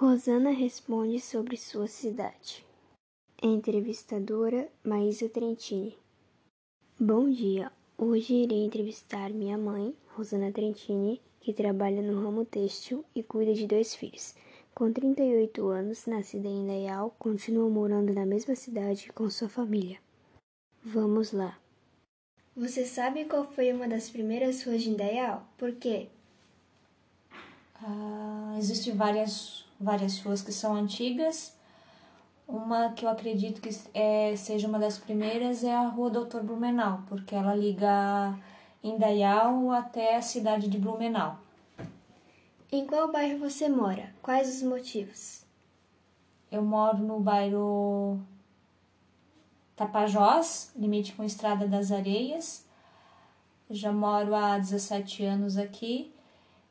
Rosana responde sobre sua cidade. Entrevistadora Maísa Trentini. Bom dia. Hoje irei entrevistar minha mãe, Rosana Trentini, que trabalha no ramo têxtil e cuida de dois filhos. Com 38 anos, nascida em Indaial, continua morando na mesma cidade com sua família. Vamos lá. Você sabe qual foi uma das primeiras ruas de Indaial? Por quê? Ah, existem várias, várias ruas que são antigas. Uma que eu acredito que é, seja uma das primeiras é a Rua Doutor Blumenau, porque ela liga Indaial até a cidade de Blumenau. Em qual bairro você mora? Quais os motivos? Eu moro no bairro Tapajós, limite com Estrada das Areias. já moro há 17 anos aqui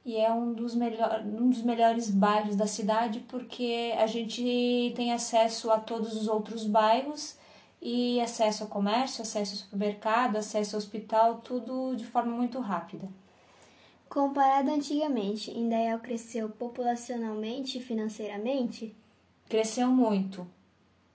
e é um dos, melhor, um dos melhores bairros da cidade porque a gente tem acesso a todos os outros bairros e acesso ao comércio, acesso ao supermercado, acesso ao hospital, tudo de forma muito rápida. Comparado antigamente, Indaial cresceu populacionalmente e financeiramente? Cresceu muito.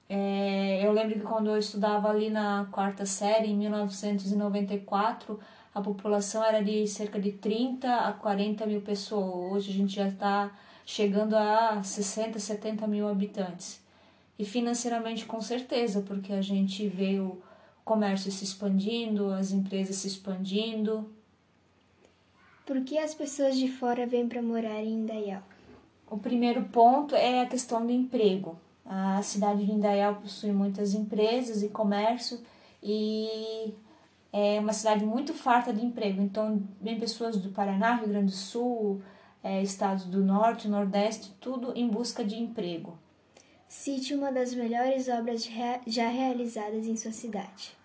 É, eu lembro que quando eu estudava ali na quarta série, em 1994, a população era de cerca de 30 a 40 mil pessoas. Hoje a gente já está chegando a 60, 70 mil habitantes. E financeiramente, com certeza, porque a gente vê o comércio se expandindo, as empresas se expandindo. Por que as pessoas de fora vêm para morar em Indaial? O primeiro ponto é a questão do emprego. A cidade de Indaial possui muitas empresas e comércio e é uma cidade muito farta de emprego. Então, vem pessoas do Paraná, Rio Grande do Sul, é, estados do Norte, Nordeste, tudo em busca de emprego. Cite uma das melhores obras já realizadas em sua cidade.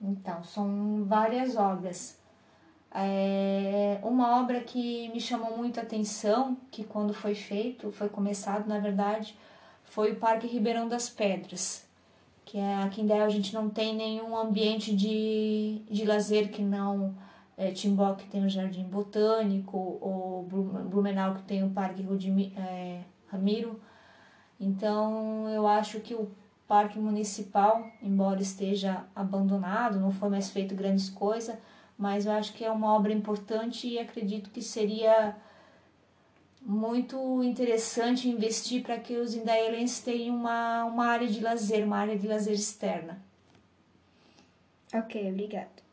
Então, são várias obras. É uma obra que me chamou muito a atenção, que quando foi feito, foi começado, na verdade, foi o Parque Ribeirão das Pedras que é, aqui em Del a gente não tem nenhum ambiente de, de lazer que não é, Timbó que tem o Jardim Botânico ou Blumenau que tem o Parque Rudimi, é, Ramiro. Então eu acho que o Parque Municipal, embora esteja abandonado, não foi mais feito grandes coisas, mas eu acho que é uma obra importante e acredito que seria muito interessante investir para que os indaialenses tenham uma, uma área de lazer, uma área de lazer externa. Ok, obrigado.